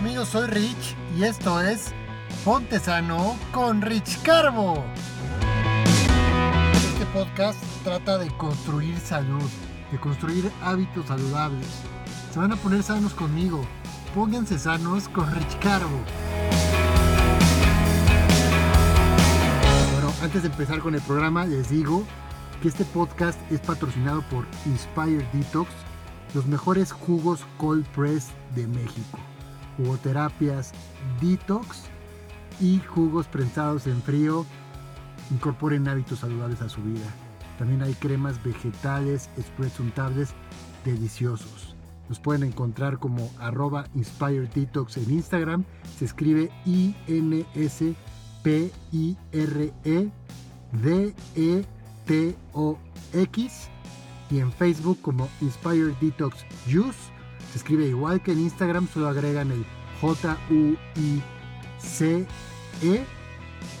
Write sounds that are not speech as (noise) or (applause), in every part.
amigos? Soy Rich y esto es Ponte Sano con Rich Carbo. Este podcast trata de construir salud, de construir hábitos saludables. Se van a poner sanos conmigo. Pónganse sanos con Rich Carbo. Bueno, antes de empezar con el programa, les digo que este podcast es patrocinado por Inspire Detox, los mejores jugos cold press de México jugoterapias detox y jugos prensados en frío. Incorporen hábitos saludables a su vida. También hay cremas vegetales, spreads untables deliciosos. Nos pueden encontrar como arroba Inspire Detox en Instagram. Se escribe I-N-S-P-I-R-E-D-E-T-O-X. Y en Facebook como Inspire Detox Juice se escribe igual que en Instagram, solo agregan el J-U-I-C-E.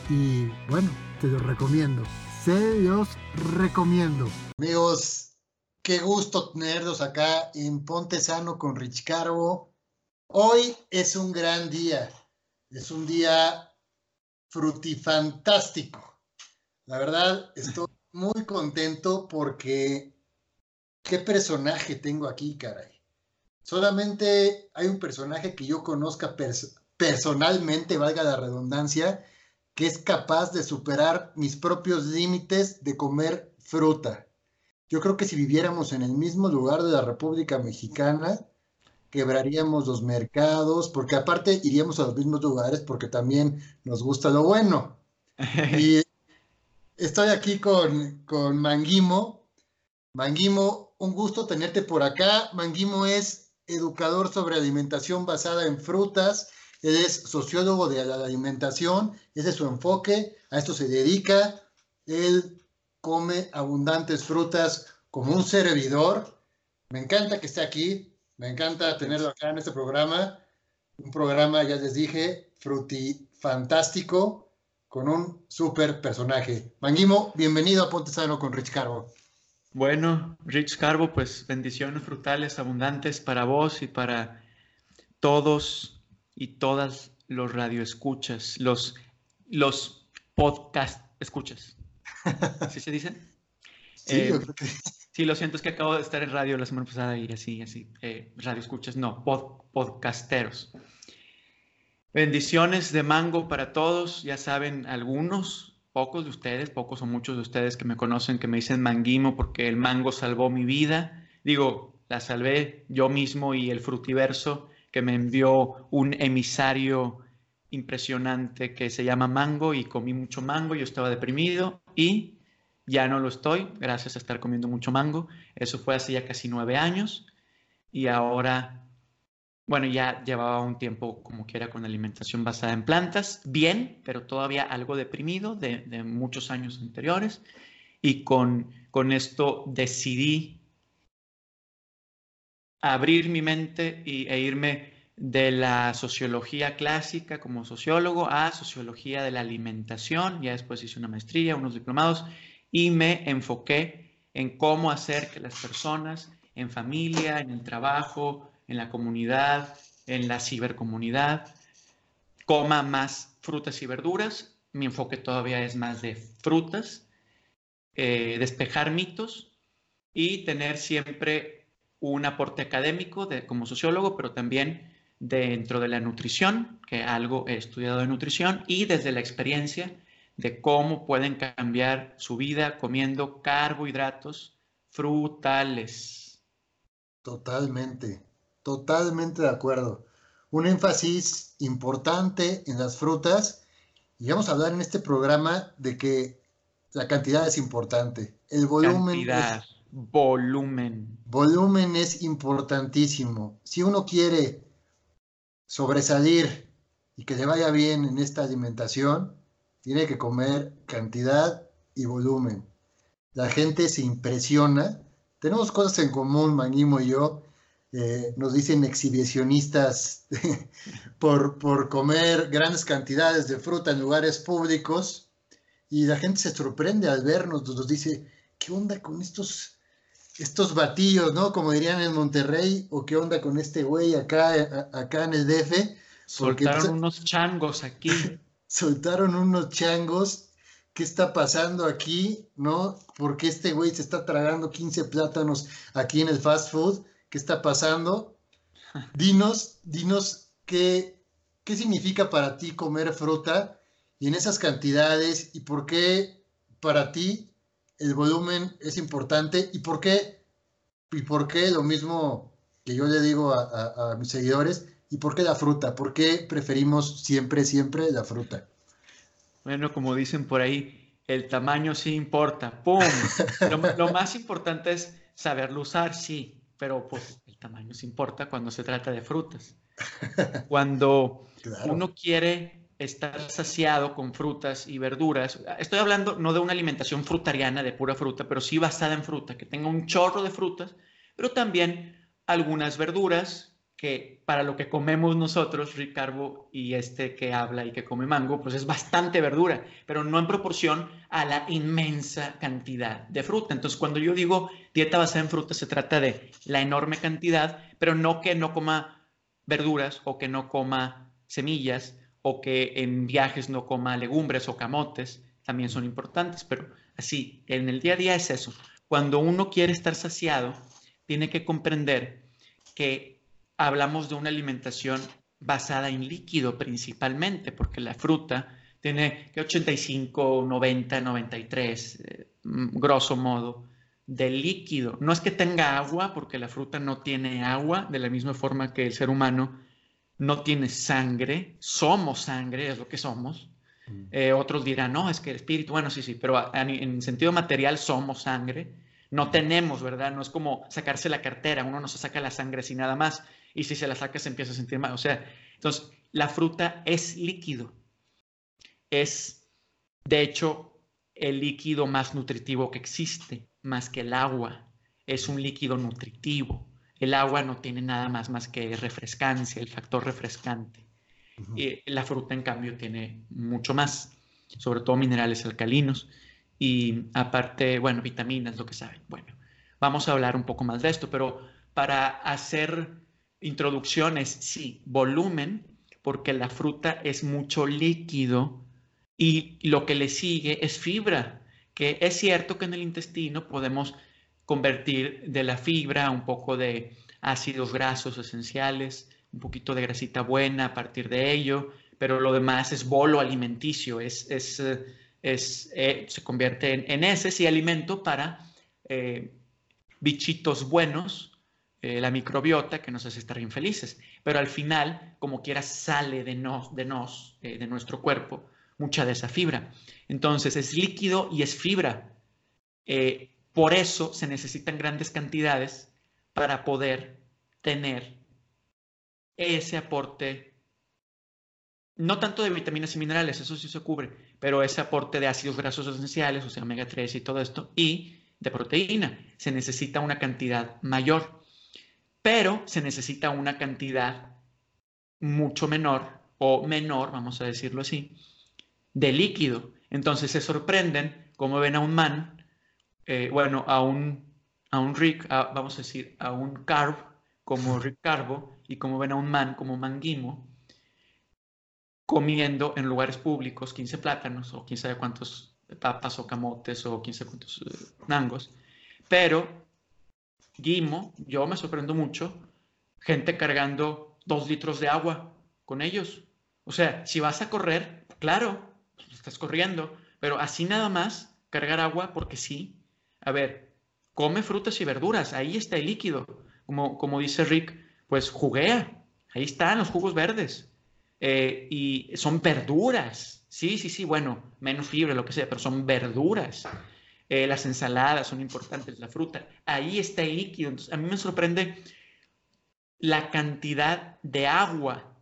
Y bueno, te los recomiendo. Se los recomiendo. Amigos, qué gusto tenerlos acá en Ponte Sano con Rich Carbo. Hoy es un gran día. Es un día frutifantástico. La verdad, estoy muy contento porque qué personaje tengo aquí, caray. Solamente hay un personaje que yo conozca personalmente, valga la redundancia, que es capaz de superar mis propios límites de comer fruta. Yo creo que si viviéramos en el mismo lugar de la República Mexicana, quebraríamos los mercados, porque aparte iríamos a los mismos lugares porque también nos gusta lo bueno. (laughs) y estoy aquí con, con Manguimo. Manguimo, un gusto tenerte por acá. Manguimo es educador sobre alimentación basada en frutas, él es sociólogo de la alimentación, ese es su enfoque, a esto se dedica, él come abundantes frutas como un servidor. Me encanta que esté aquí, me encanta tenerlo acá en este programa, un programa, ya les dije, fantástico con un super personaje. Manguimo, bienvenido a Ponte Sano con Rich Carbo. Bueno, Rich Carbo, pues bendiciones frutales abundantes para vos y para todos y todas los radioescuchas, los, los podcast escuchas. ¿Sí se dice? (laughs) Sí, eh, sí, lo siento, es que acabo de estar en radio la semana pasada y así, así, eh, radio escuchas, no, podcasteros. Bendiciones de mango para todos, ya saben algunos, pocos de ustedes, pocos o muchos de ustedes que me conocen, que me dicen manguimo porque el mango salvó mi vida. Digo, la salvé yo mismo y el frutiverso que me envió un emisario impresionante que se llama mango y comí mucho mango, yo estaba deprimido y ya no lo estoy, gracias a estar comiendo mucho mango. Eso fue hace ya casi nueve años y ahora bueno, ya llevaba un tiempo como que era con alimentación basada en plantas, bien, pero todavía algo deprimido de, muchos años anteriores. Y con, con esto decidí abrir mi mente y, e irme de la sociología clásica como sociólogo a sociología de la alimentación. Ya después hice una maestría, unos diplomados y me enfoqué en cómo hacer que las personas en familia, en el trabajo, en la comunidad, en la cibercomunidad, coma más frutas y verduras. Mi enfoque todavía es más de frutas, eh, despejar mitos y tener siempre un aporte académico de, como sociólogo, pero también dentro de la nutrición, que algo he estudiado de nutrición, y desde la experiencia de cómo pueden cambiar su vida comiendo carbohidratos frutales. Totalmente. Totalmente de acuerdo. Un énfasis importante en las frutas. Y vamos a hablar en este programa de que la cantidad es importante. El volumen. Cantidad, volumen. Volumen es importantísimo. Si uno quiere sobresalir y que le vaya bien en esta alimentación, tiene que comer cantidad y volumen. La gente se impresiona. Tenemos cosas en común, Manimo y yo, eh, nos dicen exhibicionistas (laughs) por, por comer grandes cantidades de fruta en lugares públicos y la gente se sorprende al vernos, nos dice, ¿qué onda con estos, estos batillos, no? Como dirían en Monterrey, o qué onda con este güey acá, acá en el DF, Soltaron unos changos aquí. (laughs) Soltaron unos changos. ¿Qué está pasando aquí? ¿No? Porque este güey se está tragando 15 plátanos aquí en el fast food. ¿Qué está pasando? Dinos, dinos qué, qué significa para ti comer fruta y en esas cantidades y por qué para ti el volumen es importante y por qué, y por qué lo mismo que yo le digo a, a mis seguidores, y por qué la fruta, por qué preferimos siempre, siempre la fruta. Bueno, como dicen por ahí, el tamaño sí importa. ¡Pum! Lo, más importante es saberlo usar, sí, pero pues (laughs) el tamaño sí importa cuando se trata de frutas. (laughs) Cuando uno quiere estar saciado con frutas y verduras, estoy hablando no de una alimentación frutariana de pura fruta, pero sí basada en fruta, que tenga un chorro de frutas, pero también algunas verduras que para lo que comemos nosotros, Ricardo, y este que habla y que come mango, pues es bastante verdura, pero no en proporción a la inmensa cantidad de fruta. Entonces, cuando yo digo dieta basada en fruta, se trata de la enorme cantidad, pero no que no coma verduras o que no coma semillas o que en viajes no coma legumbres o camotes, también son importantes, pero así, en el día a día es eso. Cuando uno quiere estar saciado, tiene que comprender que hablamos de una alimentación basada en líquido principalmente, porque la fruta tiene que 85, 90, 93, grosso modo, de líquido. No es que tenga agua, porque la fruta no tiene agua, de la misma forma que el ser humano no tiene sangre, somos sangre, es lo que somos. Mm. Eh, otros dirán, no, es que el espíritu, bueno, sí, sí, pero en sentido material somos sangre. No tenemos, ¿verdad? No es como sacarse la cartera, uno no se saca la sangre así nada más y si se la saca se empieza a sentir mal. O sea, entonces la fruta es líquido. Es, de hecho, el líquido más nutritivo que existe, más que el agua. Es un líquido nutritivo. El agua no tiene nada más más que refrescancia, el factor refrescante. y la fruta, en cambio, tiene mucho más, sobre todo minerales alcalinos y aparte, bueno, vitaminas, lo que saben. Bueno, vamos a hablar un poco más de esto, pero para hacer introducciones, sí, volumen, porque la fruta es mucho líquido y lo que le sigue es fibra, que es cierto que en el intestino podemos convertir de la fibra un poco de ácidos grasos esenciales, un poquito de grasita buena a partir de ello, pero lo demás es bolo alimenticio, es, es, es eh, se convierte en, en ese sí alimento para eh, bichitos buenos eh, la microbiota que nos hace estar infelices. Pero al final, como quiera, sale de nos, de, nos, eh, de nuestro cuerpo, mucha de esa fibra. Entonces, es líquido y es fibra. Eh, por eso se necesitan grandes cantidades para poder tener ese aporte, no tanto de vitaminas y minerales, eso sí se cubre, pero ese aporte de ácidos grasos esenciales, o sea, omega 3 y todo esto, y de proteína. Se necesita una cantidad mayor pero se necesita una cantidad mucho menor o menor, vamos a decirlo así, de líquido. Entonces se sorprenden como ven a un man, eh, bueno, a un, a un Rick, vamos a decir, a un Carb como Rick Carbo y como ven a un man como Manguimo comiendo en lugares públicos 15 plátanos o quién sabe cuántos papas o camotes o quién sabe cuántos eh, nangos, pero Guimo, yo me sorprendo mucho, gente cargando dos litros de agua con ellos. O sea, si vas a correr, claro, estás corriendo, pero así nada más cargar agua porque sí. A ver, come frutas y verduras, ahí está el líquido. Como, como dice Rick, pues juguea, ahí están los jugos verdes. Eh, y son verduras. Sí, sí, sí, bueno, menos fibra, lo que sea, pero son verduras. Eh, las ensaladas son importantes, la fruta, ahí está el líquido. Entonces, a mí me sorprende la cantidad de agua,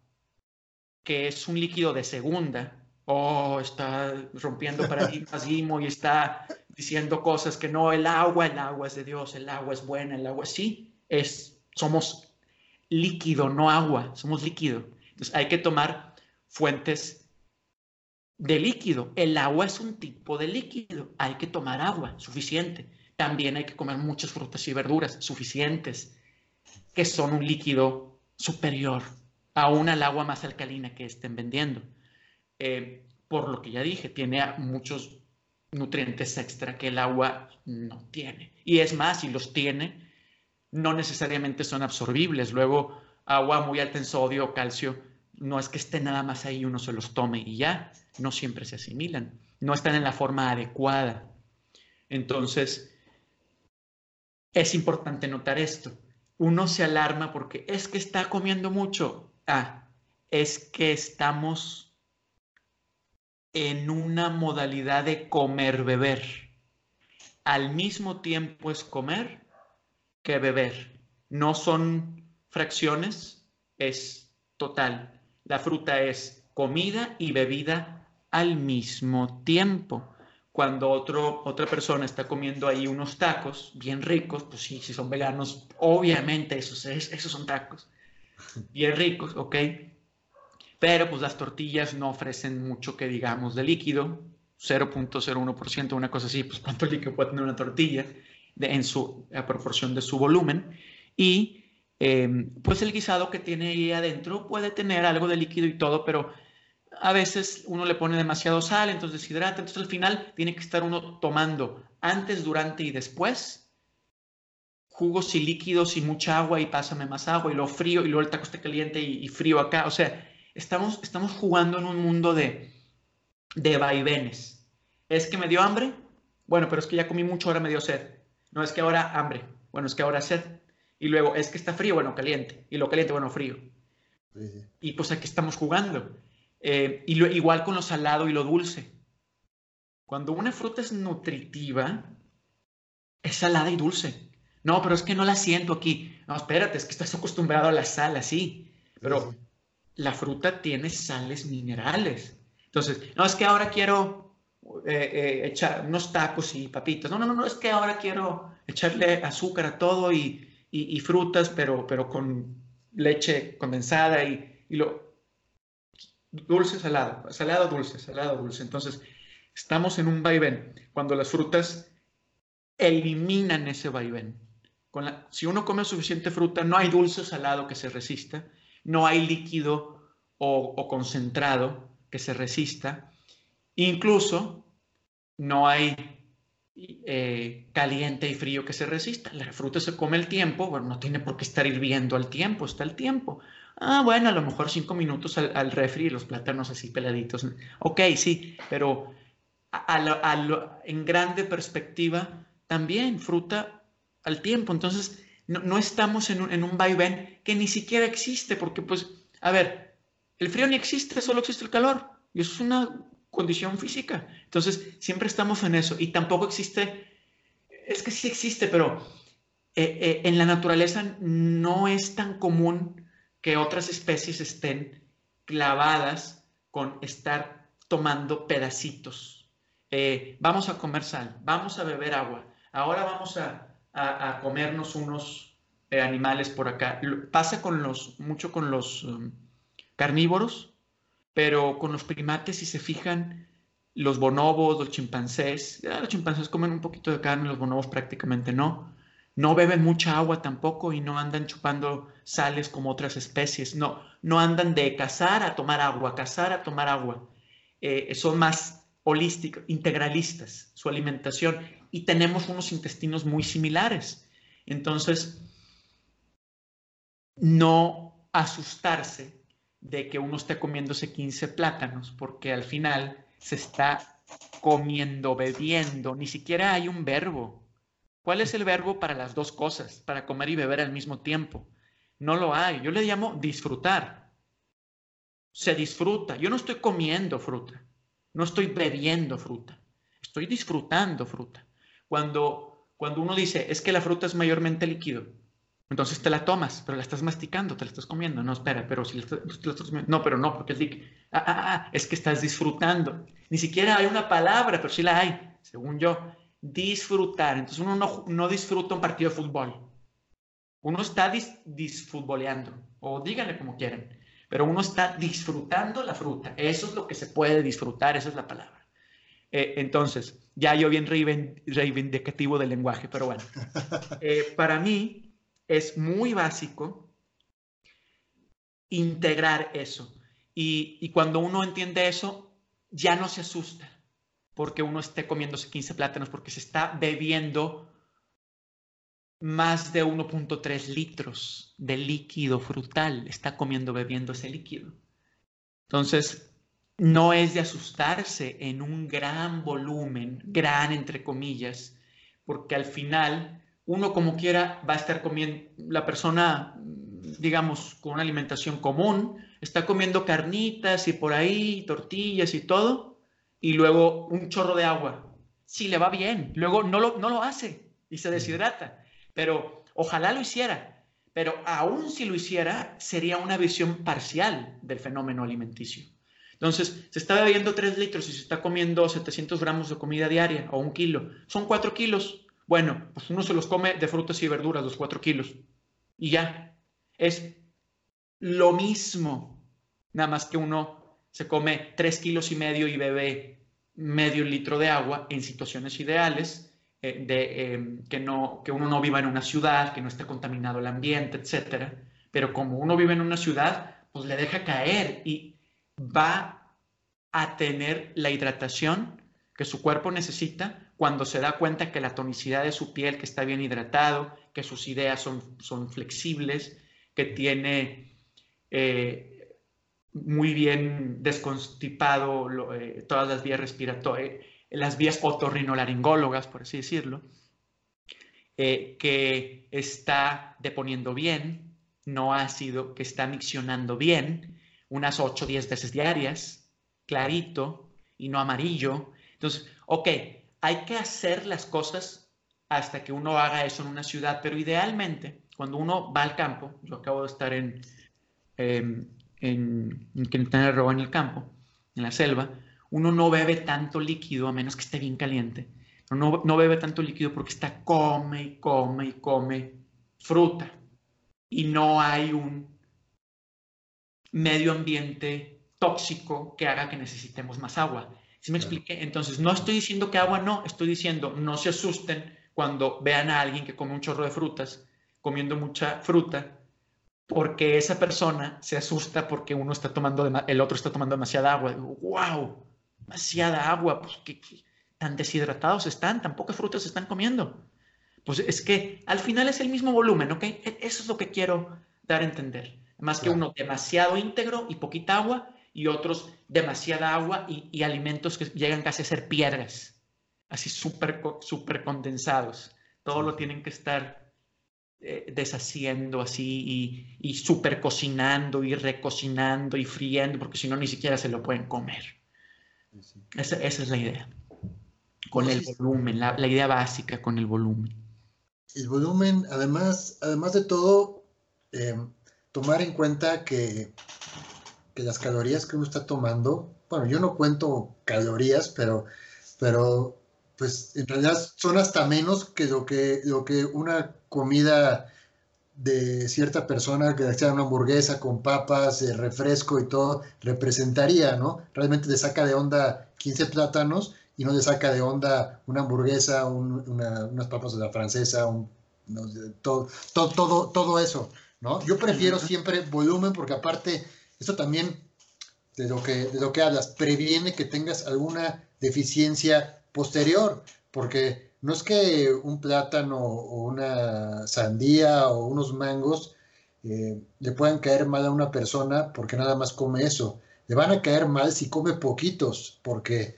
que es un líquido de segunda. Oh, está rompiendo paradigmas y está diciendo cosas que no, el agua, el agua es de Dios, el agua es buena, el agua sí, es, somos líquido, no agua, somos líquido. Entonces hay que tomar fuentes de líquido. El agua es un tipo de líquido. Hay que tomar agua suficiente. También hay que comer muchas frutas y verduras suficientes, que son un líquido superior aún al agua más alcalina que estén vendiendo. Eh, por lo que ya dije, tiene muchos nutrientes extra que el agua no tiene. Y es más, si los tiene, no necesariamente son absorbibles. Luego, agua muy alta en sodio o calcio, no es que esté nada más ahí uno se los tome y ya, no siempre se asimilan, no están en la forma adecuada. Entonces, es importante notar esto. Uno se alarma porque es que está comiendo mucho. Ah, es que estamos en una modalidad de comer-beber. Al mismo tiempo es comer que beber. No son fracciones, es total. La fruta es comida y bebida al mismo tiempo. Cuando otro, otra persona está comiendo ahí unos tacos bien ricos, pues sí, si son veganos, obviamente esos, esos son tacos bien ricos, ¿ok? Pero pues las tortillas no ofrecen mucho que digamos de líquido, 0.01%, una cosa así, pues cuánto líquido puede tener una tortilla en su proporción de su volumen. Y em, pues el guisado que tiene ahí adentro puede tener algo de líquido y todo, pero a veces uno le pone demasiado sal, entonces deshidrata, entonces al final tiene que estar uno tomando antes, durante y después jugos y líquidos y mucha agua y pásame más agua y lo frío y luego el taco está caliente y, frío acá. O sea, estamos, estamos jugando en un mundo de, de vaivenes. ¿Es que me dio hambre? Bueno, pero es que ya comí mucho, ahora me dio sed. No es que ahora hambre, bueno, es que ahora sed. Y luego es que está frío, bueno, caliente. Y lo caliente, bueno, frío. Y pues aquí estamos jugando. Eh, y igual con lo salado y lo dulce. Cuando una fruta es nutritiva, es salada y dulce. No, pero es que no la siento aquí. No, espérate, es que estás acostumbrado a la sal así. Pero la fruta tiene sales minerales. Entonces, no, es que ahora quiero eh, eh, echar unos tacos y papitas. No, no, no, es que ahora quiero echarle azúcar a todo y, frutas, pero, pero con leche condensada y, y lo dulce, salado, salado, dulce, salado, dulce. Entonces, estamos en un vaivén cuando las frutas eliminan ese vaivén si uno come suficiente fruta, no hay dulce salado que se resista, no hay líquido o, concentrado que se resista, incluso no hay eh, caliente y frío que se resista. La fruta se come el tiempo, bueno, no tiene por qué estar hirviendo al tiempo, está el tiempo. Ah, bueno, a lo mejor cinco minutos al, refri y los plátanos así peladitos. Ok, sí, pero en grande perspectiva, también fruta al tiempo. Entonces, no, estamos en un, en un vaivén que ni siquiera existe, porque pues, a ver, el frío ni existe, solo existe el calor. Y eso es una condición física. Entonces, siempre estamos en eso. Y tampoco existe, es que sí existe, pero eh, eh, en la naturaleza no es tan común que otras especies estén clavadas con estar tomando pedacitos. Eh, vamos a comer sal, vamos a beber agua, ahora vamos a a, comernos unos animales por acá. Pasa con los, mucho con los um, carnívoros, pero con los primates, si se fijan, los bonobos, los chimpancés, los chimpancés comen un poquito de carne, los bonobos prácticamente no. No beben mucha agua tampoco y no andan chupando sales como otras especies. No, no andan de cazar a tomar agua, cazar a tomar agua. Eh, son más holísticos, integralistas, su alimentación y tenemos unos intestinos muy similares. Entonces, no asustarse de que uno esté comiéndose 15 plátanos, porque al final se está comiendo, bebiendo, ni siquiera hay un verbo. ¿Cuál es el verbo para las dos cosas, para comer y beber al mismo tiempo? No lo hay. Yo le llamo disfrutar. Se disfruta. Yo no estoy comiendo fruta, no estoy bebiendo fruta, estoy disfrutando fruta. Cuando, cuando uno dice, es que la fruta es mayormente líquido, entonces te la tomas, pero la estás masticando, te la estás comiendo. No, espera, pero si la, estás comiendo. No, pero no, porque es líquido. Ah, ah, ah, es que estás disfrutando. Ni siquiera hay una palabra, pero sí la hay, según yo. Disfrutar. Entonces uno no, no disfruta un partido de fútbol. Uno está disfutboleando, o díganle como quieran, pero uno está disfrutando la fruta. Eso es lo que se puede disfrutar, esa es la palabra. Eh, entonces, ya yo bien reivindicativo del lenguaje, pero bueno. (laughs) Eh, para mí es muy básico integrar eso. Y, y, cuando uno entiende eso, ya no se asusta porque uno esté comiéndose 15 plátanos, porque se está bebiendo más de 1.3 litros de líquido frutal, está comiendo, bebiendo ese líquido. Entonces, no es de asustarse en un gran volumen, gran entre comillas, porque al final uno como quiera va a estar comiendo, la persona, digamos, con una alimentación común, está comiendo carnitas y por ahí, tortillas y todo, y luego un chorro de agua. Si le va bien, luego no lo, no lo hace y se deshidrata pero ojalá lo hiciera. Pero aún si lo hiciera, sería una visión parcial del fenómeno alimenticio. Entonces, se está bebiendo 3 litros y se está comiendo 700 gramos de comida diaria o un kilo. Son 4 kilos. Bueno, pues uno se los come de frutas y verduras, los 4 kilos. Y ya. Es lo mismo. Nada más que uno se come 3 kilos y medio y bebe medio litro de agua en situaciones ideales eh, de em, que, no, que uno no viva en una ciudad, que no esté contaminado el ambiente, etcétera. Pero como uno vive en una ciudad, pues le deja caer y va a tener la hidratación que su cuerpo necesita cuando se da cuenta que la tonicidad de su piel, que está bien hidratado, que sus ideas son, son flexibles, que tiene eh, muy bien desconstipado eh, todas las vías respiratorias, las vías otorrinolaringólogas, por así decirlo, eh, que está deponiendo bien, no ácido, que está miccionando bien, unas 8 o 10 veces diarias, clarito y no amarillo. Entonces, ok, hay que hacer las cosas hasta que uno haga eso en una ciudad, pero idealmente, cuando uno va al campo, yo acabo de estar en, em, en, en Quintana Roo, en el campo, en la selva, uno no bebe tanto líquido a menos que esté bien caliente. No, no bebe tanto líquido porque está come y come y come fruta. Y no hay un medio ambiente tóxico que haga que necesitemos más agua. ¿Sí me expliqué? Entonces, no estoy diciendo que agua no, estoy diciendo no se asusten cuando vean a alguien que come un chorro de frutas, comiendo mucha fruta, porque esa persona se asusta porque uno está tomando, el otro está tomando demasiada agua. ¡Wow! demasiada agua, pues que, tan deshidratados están, tan pocas frutas están comiendo. Pues es que al final es el mismo volumen, ¿ok? E, eso es lo que quiero dar a entender. Más que uno demasiado íntegro y poquita agua y otros demasiada agua y, alimentos que llegan casi a ser piedras, así súper super condensados. Todo lo tienen que estar eh, deshaciendo así y, y super cocinando y recocinando y friendo, porque si no ni siquiera se lo pueden comer. Esa, es la idea. Con el volumen, la, idea básica con el volumen. El volumen, además, además de todo, eh, tomar en cuenta que, que, las calorías que uno está tomando, bueno, yo no cuento calorías, pero, pero pues en realidad son hasta menos que lo que, lo que una comida de cierta persona que sea una hamburguesa con papas, eh, refresco y todo, representaría, ¿no? Realmente le saca de onda 15 plátanos y no le saca de onda una hamburguesa, unas papas de la francesa, todo, todo, todo, todo eso, ¿no? Yo prefiero siempre volumen porque aparte, esto también de lo que, de lo que hablas, previene que tengas alguna deficiencia posterior, porque no es que un plátano o una sandía o unos mangos eh, le puedan caer mal a una persona porque nada más come eso. Le van a caer mal si come poquitos, porque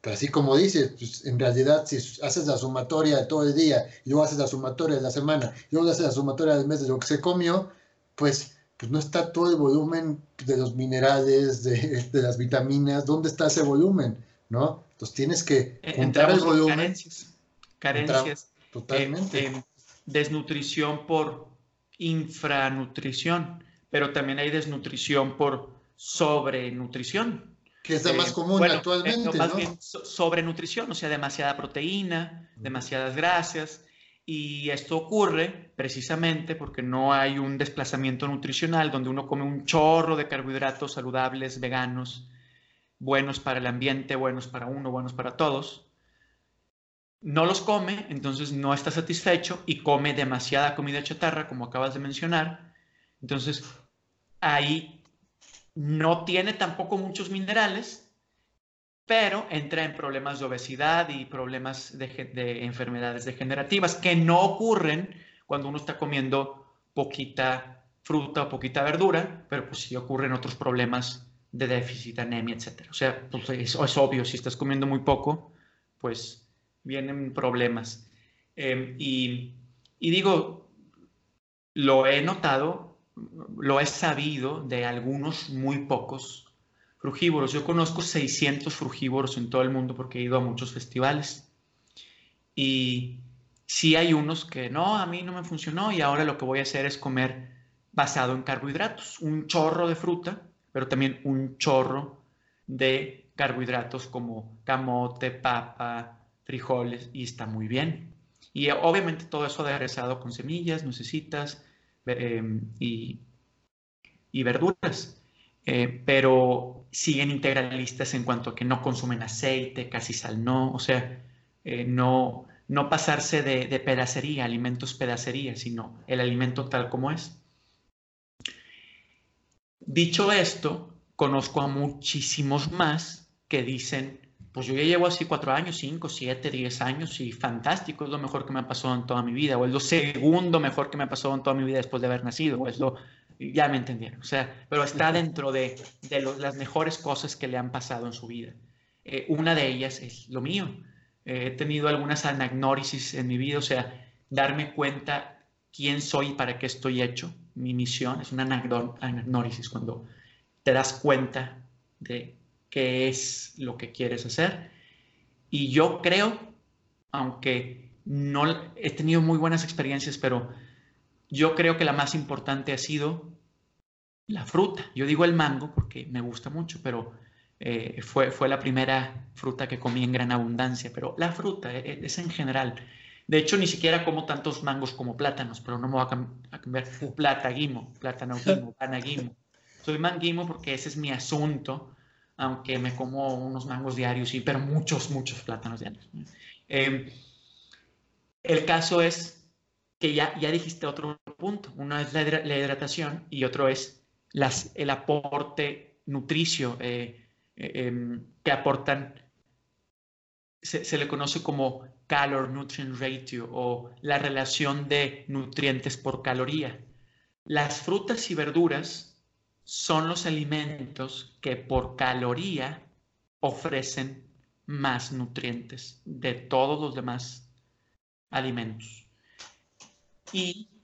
pues, así como dices, pues, en realidad si haces la sumatoria de todo el día y luego haces la sumatoria de la semana y luego haces la sumatoria del mes de lo que se comió, pues, pues no está todo el volumen de los minerales, de, las vitaminas, ¿dónde está ese volumen? ¿No? Entonces tienes que juntar el volumen carencias. Totalmente. Eh, desnutrición por infranutrición, pero también hay desnutrición por sobrenutrición. Que es la más eh, común actualmente. más bien sobrenutrición, o sea, demasiada proteína, demasiadas grasas. Y esto ocurre precisamente porque no hay un desplazamiento nutricional donde uno come un chorro de carbohidratos saludables, veganos, buenos para el ambiente, buenos para uno, buenos para todos no los come, entonces no está satisfecho y come demasiada comida chatarra, como acabas de mencionar. Entonces, ahí no tiene tampoco muchos minerales, pero entra en problemas de obesidad y problemas de, enfermedades degenerativas que no ocurren cuando uno está comiendo poquita fruta o poquita verdura, pero pues sí ocurren otros problemas de déficit, anemia, etc. O sea, pues es, es obvio, si estás comiendo muy poco, pues vienen problemas. Em, y, y digo, lo he notado, lo he sabido de algunos muy pocos frugívoros. Yo conozco 600 frugívoros en todo el mundo porque he ido a muchos festivales. Y sí hay unos que no, a mí no me funcionó y ahora lo que voy a hacer es comer basado en carbohidratos, un chorro de fruta, pero también un chorro de carbohidratos como camote, papa, frijoles y está muy bien. Y obviamente todo eso aderezado con semillas, nuecesitas em, y, verduras. Eh, pero siguen integralistas en cuanto a que no consumen aceite, casi sal no, o sea, eh, no, no pasarse de, de, pedacería, alimentos pedacería, sino el alimento tal como es. Dicho esto, conozco a muchísimos más que dicen, pues yo ya llevo así cuatro años, cinco, siete, diez años y fantástico, es lo mejor que me ha pasado en toda mi vida, o es lo segundo mejor que me ha pasado en toda mi vida después de haber nacido, o es lo, ya me entendieron, o sea, pero está dentro de, de las mejores cosas que le han pasado en su vida. Eh, una de ellas es lo mío. Eh, he tenido algunas anagnórisis en mi vida, o sea, darme cuenta quién soy para qué estoy hecho. Mi misión es una anagnórisis, cuando te das cuenta de qué es lo que quieres hacer. Y yo creo, aunque no he tenido muy buenas experiencias, pero yo creo que la más importante ha sido la fruta. Yo digo el mango porque me gusta mucho, pero eh, fue, fue la primera fruta que comí en gran abundancia, pero la fruta e, e, es en general. De hecho, ni siquiera como tantos mangos como plátanos, pero no me voy a, cambiar. Plata, (laughs) guimo, plátano, guimo, guimo. Soy manguimo porque ese es mi asunto aunque me como unos mangos diarios, sí, pero muchos, muchos plátanos diarios. Em, el caso es que ya, ya dijiste otro punto. Uno es la, hidratación y otro es las, el aporte nutricio eh, eh, em, que aportan, se, se, le conoce como calor nutrient ratio o la relación de nutrientes por caloría. Las frutas y verduras son los alimentos que por caloría ofrecen más nutrientes de todos los demás alimentos. Y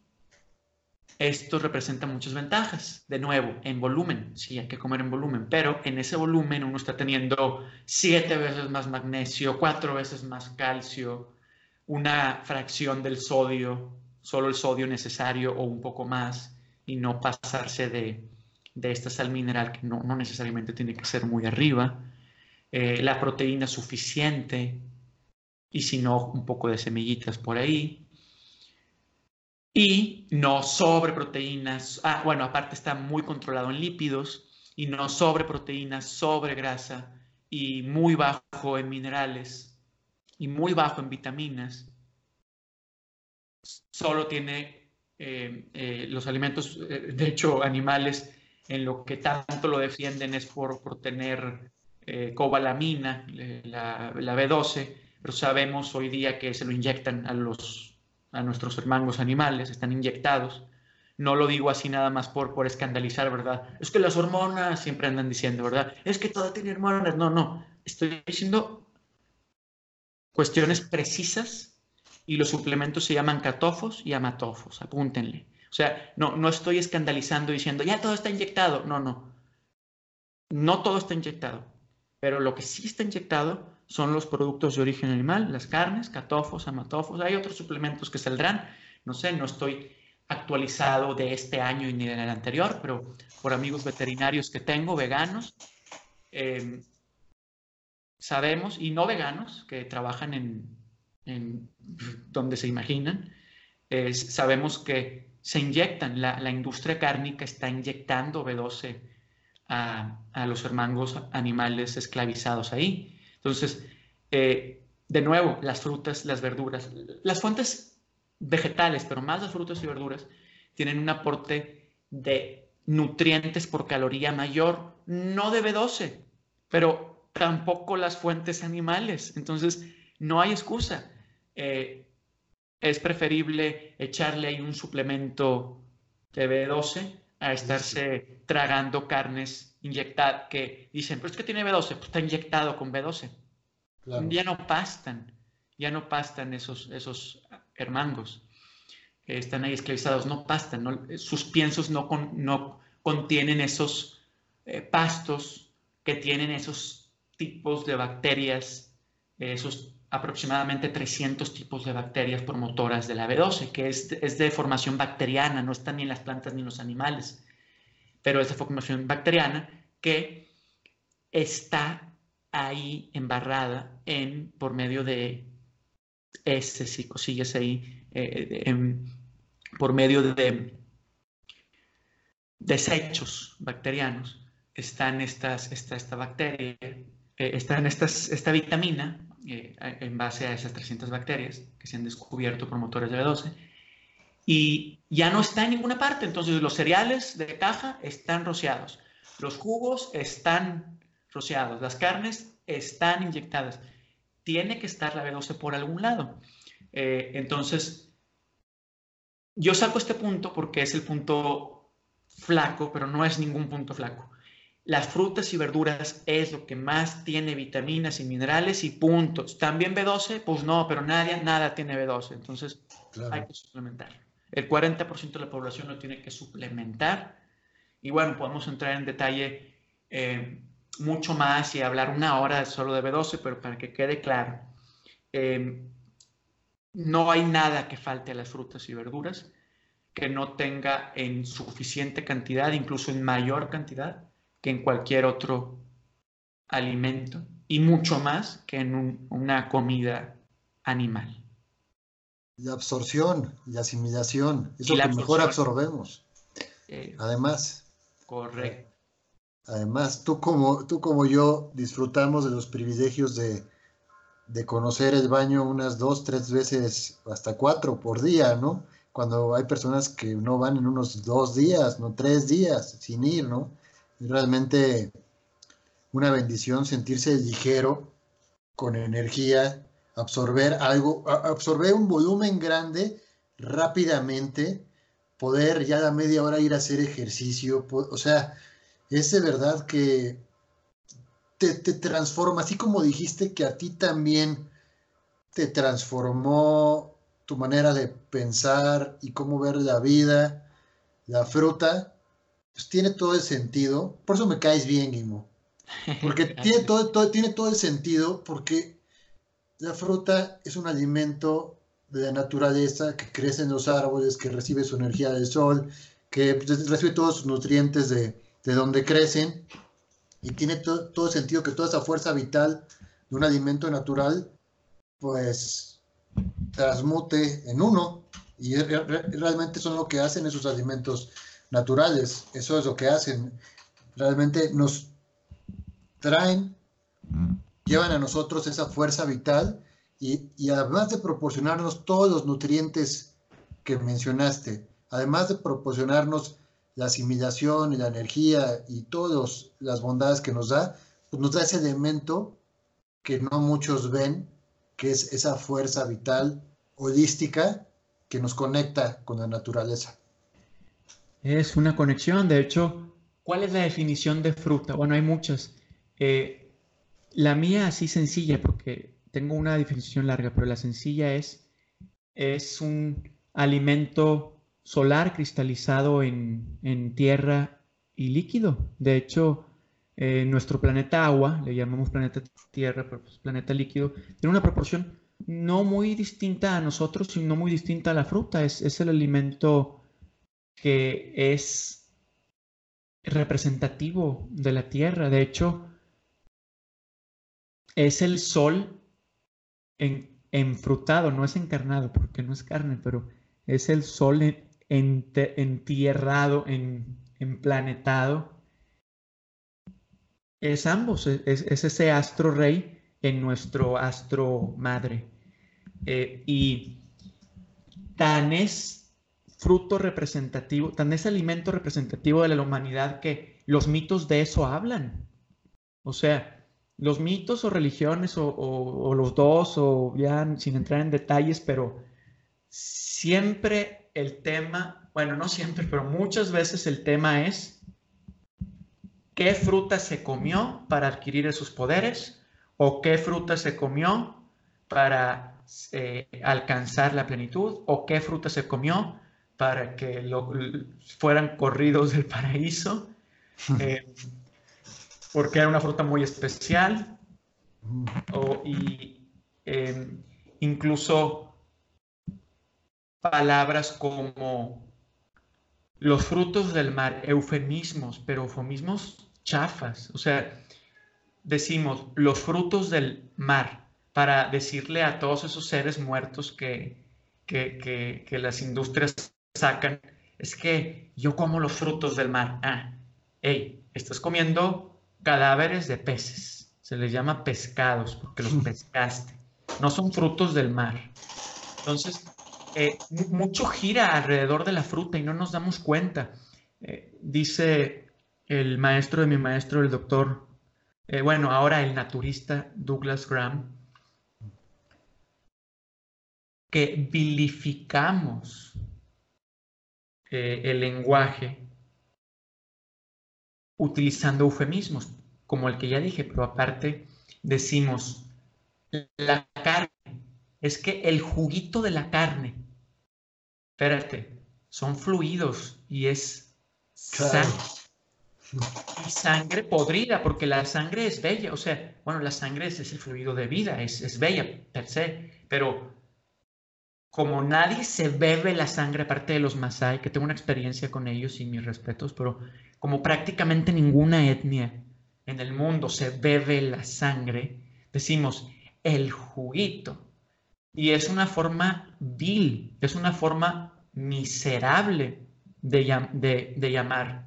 esto representa muchas ventajas. De nuevo, en volumen, sí, hay que comer en volumen, pero en ese volumen uno está teniendo siete veces más magnesio, cuatro veces más calcio, una fracción del sodio, solo el sodio necesario o un poco más, y no pasarse de de esta sal mineral, que no, necesariamente tiene que ser muy arriba, eh, la proteína suficiente, y si no, un poco de semillitas por ahí. Y no sobre proteínas, ah, bueno, aparte está muy controlado en lípidos, y no sobre proteínas, sobre grasa, y muy bajo en minerales, y muy bajo en vitaminas. Solo tiene eh, eh, los alimentos, de hecho, animales, en lo que tanto lo defienden es por, por tener eh, cobalamina, la, la, B12, pero sabemos hoy día que se lo inyectan a, los, a nuestros hermanos animales, están inyectados. No lo digo así nada más por, por escandalizar, ¿verdad? Es que las hormonas siempre andan diciendo, ¿verdad? Es que todo tiene hormonas. No, no. Estoy diciendo cuestiones precisas y los suplementos se llaman catofos y amatofos. Apúntenle. O sea, no, no estoy escandalizando diciendo, ya todo está inyectado. No, no. No todo está inyectado. Pero lo que sí está inyectado son los productos de origen animal, las carnes, catofos, amatofos. Hay otros suplementos que saldrán. No sé, no estoy actualizado de este año ni del anterior, pero por amigos veterinarios que tengo, veganos, em, sabemos, y no veganos, que trabajan en, (laughs) donde se imaginan, sabemos que se inyectan, la, industria cárnica está inyectando B12 a, los hermanos animales esclavizados ahí. Entonces, eh, de nuevo, las frutas, las verduras, las fuentes vegetales, pero más las frutas y verduras, tienen un aporte de nutrientes por caloría mayor, no de B12, pero tampoco las fuentes animales. Entonces, no hay excusa. Eh, es preferible echarle ahí un suplemento de B12 a estarse tragando carnes inyectadas que dicen, pero es que tiene B12, pues está inyectado con B12. Ya no pastan, ya no pastan esos, esos hermangos que están ahí esclavizados, no pastan, sus piensos no, no contienen esos eh, pastos que tienen esos tipos de bacterias, esos aproximadamente 300 tipos de bacterias promotoras de la B12, que es, es, de formación bacteriana, no está ni en las plantas ni en los animales, pero es de formación bacteriana que está ahí embarrada en, por medio de heces y cosillas ahí, eh, por medio de desechos bacterianos, están esta, bacteria, eh, están esta vitamina eh, en base a esas 300 bacterias que se han descubierto promotores de B12 y ya no está en ninguna parte. Entonces los cereales de caja están rociados, los jugos están rociados, las carnes están inyectadas. Tiene que estar la B12 por algún lado. Eh, entonces, yo saco este punto porque es el punto flaco, pero no es ningún punto flaco. Las frutas y verduras es lo que más tiene vitaminas y minerales y puntos. También B12, pues no, pero nadie, nada tiene B12. Entonces hay que suplementar. El 40% de la población lo tiene que suplementar. Y bueno, podemos entrar en detalle eh, mucho más y hablar una hora solo de B12, pero para que quede claro, eh, no hay nada que falte a las frutas y verduras que no tenga en suficiente cantidad, incluso en mayor cantidad, que en cualquier otro alimento y mucho más que en una comida animal. Y absorción y asimilación, es lo que mejor absorbemos. Eh, Además. Correcto. Además, tú como, tú como yo disfrutamos de los privilegios de, conocer el baño unas dos, tres veces, hasta cuatro por día, ¿no? Cuando hay personas que no van en unos dos días, no tres días, sin ir, ¿no? Es realmente una bendición sentirse ligero, con energía, absorber algo, absorber un volumen grande rápidamente, poder ya a media hora ir a hacer ejercicio, o sea, es de verdad que te, transforma, así como dijiste que a ti también te transformó tu manera de pensar y cómo ver la vida, la fruta, pues tiene todo el sentido. Por eso me caes bien, Guimo. Porque (laughs) tiene todo, todo, tiene todo el sentido, porque la fruta es un alimento de la naturaleza que crece en los árboles, que recibe su energía del sol, que recibe todos sus nutrientes de, de donde crecen y tiene todo sentido que toda esa fuerza vital de un alimento natural pues transmute en uno y realmente son lo que hacen esos alimentos naturales, eso es lo que hacen, realmente nos traen, llevan a nosotros esa fuerza vital y, además de proporcionarnos todos los nutrientes que mencionaste, además de proporcionarnos la asimilación y la energía y todas las bondades que nos da, pues nos da ese elemento que no muchos ven, que es esa fuerza vital holística que nos conecta con la naturaleza. Es una conexión, de hecho, ¿cuál es la definición de fruta? Bueno, hay muchas. Eh, la mía así sencilla, porque tengo una definición larga, pero la sencilla es, es un alimento solar cristalizado en, tierra y líquido. De hecho, eh, nuestro planeta agua, le llamamos planeta tierra, pero pues planeta líquido, tiene una proporción no muy distinta a nosotros, sino muy distinta a la fruta. Es, es el alimento que es representativo de la tierra. De hecho, es el sol en, enfrutado, no es encarnado, porque no es carne, pero es el sol en, entierrado, en, emplanetado, es ambos, es, ese astro rey en nuestro astro madre. Eh, y tan es fruto representativo, tan es alimento representativo de la humanidad que los mitos de eso hablan. O sea, los mitos o religiones o, los dos, o ya sin entrar en detalles, pero siempre el tema, bueno, no siempre, pero muchas veces el tema es qué fruta se comió para adquirir esos poderes o qué fruta se comió para eh, alcanzar la plenitud o qué fruta se comió para que lo, fueran corridos del paraíso, (laughs) eh, porque era una fruta muy especial, o, em, incluso palabras como los frutos del mar, eufemismos, pero eufemismos chafas, o sea, decimos los frutos del mar para decirle a todos esos seres muertos que, que, que las industrias sacan, es que yo como los frutos del mar. Ah, hey, estás comiendo cadáveres de peces. Se les llama pescados porque los (laughs) pescaste. No son frutos del mar. Entonces, eh, mucho gira alrededor de la fruta y no nos damos cuenta. Eh, dice el maestro de mi maestro, el doctor, eh, bueno, ahora el naturista Douglas Graham, que vilificamos el lenguaje utilizando eufemismos, como el que ya dije, pero aparte decimos, la carne, es que el juguito de la carne, espérate, son fluidos y es sangre. Y sangre podrida, porque la sangre es bella, o sea, bueno, la sangre es, el fluido de vida, es, es bella per se, pero como nadie se bebe la sangre, aparte de los Masai, que tengo una experiencia con ellos y mis respetos, pero como prácticamente ninguna etnia en el mundo se bebe la sangre, decimos el juguito. Y es una forma vil, es una forma miserable de, de llamar,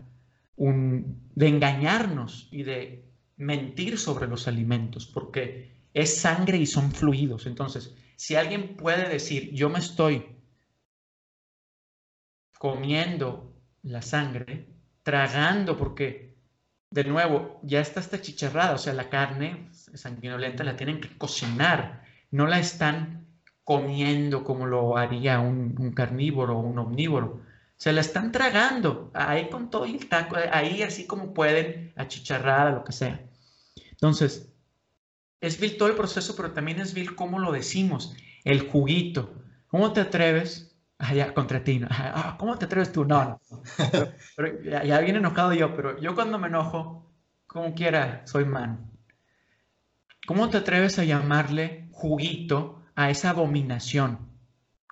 un, de engañarnos y de mentir sobre los alimentos, porque es sangre y son fluidos. Entonces, si alguien puede decir, yo me estoy comiendo la sangre, tragando, porque de nuevo, ya está esta chicharrada, o sea, la carne sanguinolenta la tienen que cocinar, no la están comiendo como lo haría un, carnívoro o un omnívoro. Se la están tragando, ahí con todo el taco, ahí así como pueden, achicharrada, lo que sea. Entonces, es vil todo el proceso, pero también es vil cómo lo decimos, el juguito. ¿Cómo te atreves? Ah, contra ti. (laughs) Ah, ¿Cómo te atreves tú? No, Pero, ya, ya, enojado yo, pero yo cuando me enojo, como quiera, soy man. ¿Cómo te atreves a llamarle juguito a esa abominación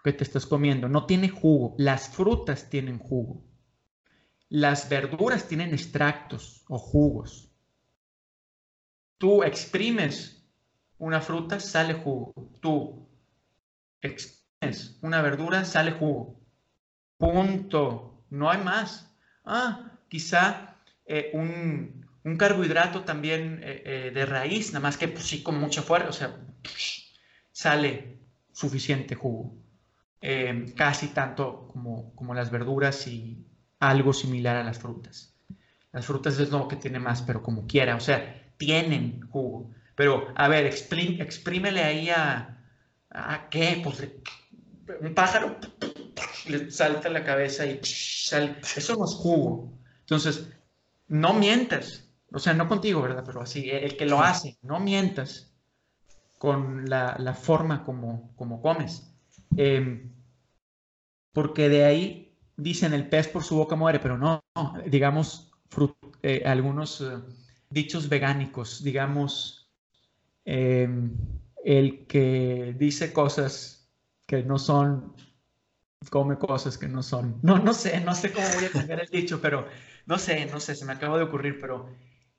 que te estás comiendo? No tiene jugo. Las frutas tienen jugo. Las verduras tienen extractos o jugos. Tú exprimes una fruta, sale jugo. Tú exprimes una verdura, sale jugo. Punto. No hay más. Ah, quizá eh, un, carbohidrato también eh, eh, de raíz, nada más que pues, sí con mucha fuerza, o sea, sale suficiente jugo. casi tanto como, como las verduras y algo similar a las frutas. Las frutas es lo que tiene más, pero como quiera, o sea, tienen jugo. Pero, a ver, exprímele ahí a, a qué, pues un pájaro le salta la cabeza y sale. Eso no es jugo. Entonces, no mientas. O sea, no contigo, ¿verdad? Pero así, el que lo hace, no mientas con la, forma como, como comes. Em, porque de ahí dicen el pez por su boca muere, pero no, digamos, eh, algunos eh, dichos vegánicos, digamos, Em, el que dice cosas que no son, come cosas que no son. No, no sé, no sé cómo voy a cambiar el dicho, pero no sé, no sé, se me acaba de ocurrir, pero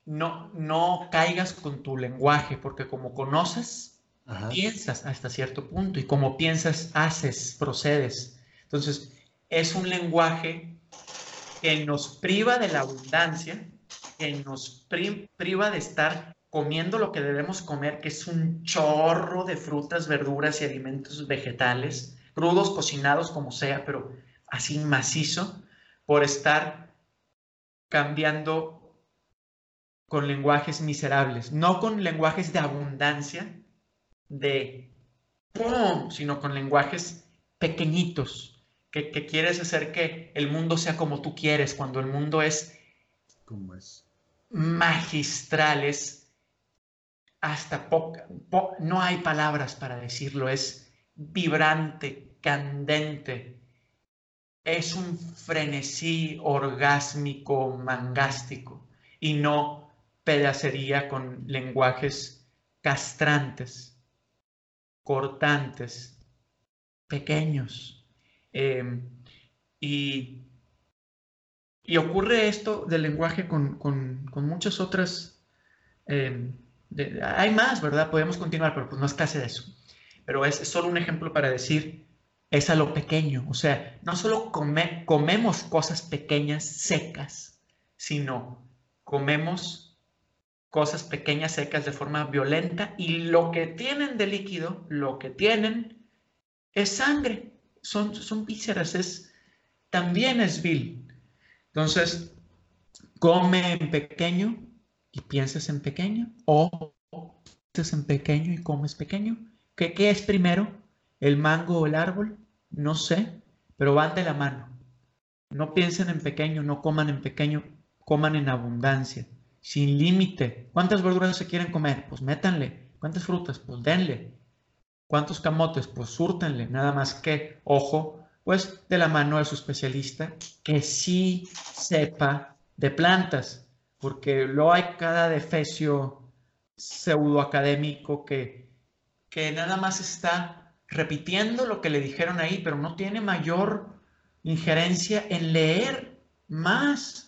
no, no caigas con tu lenguaje, porque como conoces, piensas hasta cierto punto, y como piensas, haces, procedes. Entonces, es un lenguaje que nos priva de la abundancia, que nos priva de estar comiendo lo que debemos comer, que es un chorro de frutas, verduras y alimentos vegetales, crudos, cocinados, como sea, pero así macizo por estar cambiando con lenguajes miserables, no con lenguajes de abundancia, de ¡pum!, sino con lenguajes pequeñitos, que, quieres hacer que el mundo sea como tú quieres, cuando el mundo es, es? magistral, es hasta no hay palabras para decirlo, es vibrante, candente, es un frenesí orgásmico, mangástico, y no pedacería con lenguajes castrantes, cortantes, pequeños. Em, y, ocurre esto del lenguaje con, muchas otras... Em, hay más, ¿verdad? Podemos continuar, pero pues no es clase de eso. Pero es, solo un ejemplo para decir, es a lo pequeño. O sea, no solo comemos cosas pequeñas, secas, sino comemos cosas pequeñas, secas de forma violenta y lo que tienen de líquido, lo que tienen es sangre, son, son vísceras, es, también es vil. Entonces, come en pequeño y piensas en pequeño o piensas en pequeño y comes pequeño. ¿Qué, ¿Qué es primero? ¿El mango o el árbol? No sé, pero van de la mano. No piensen en pequeño, no coman en pequeño, coman en abundancia, sin límite. ¿Cuántas verduras se quieren comer? Pues métanle. ¿Cuántas frutas? Pues denle. ¿Cuántos camotes? Pues súrtenle. Nada más que, ojo, pues de la mano de su especialista que sí sepa de plantas, porque luego hay cada defecio pseudoacadémico que, que nada más está repitiendo lo que le dijeron ahí, pero no tiene mayor injerencia en leer más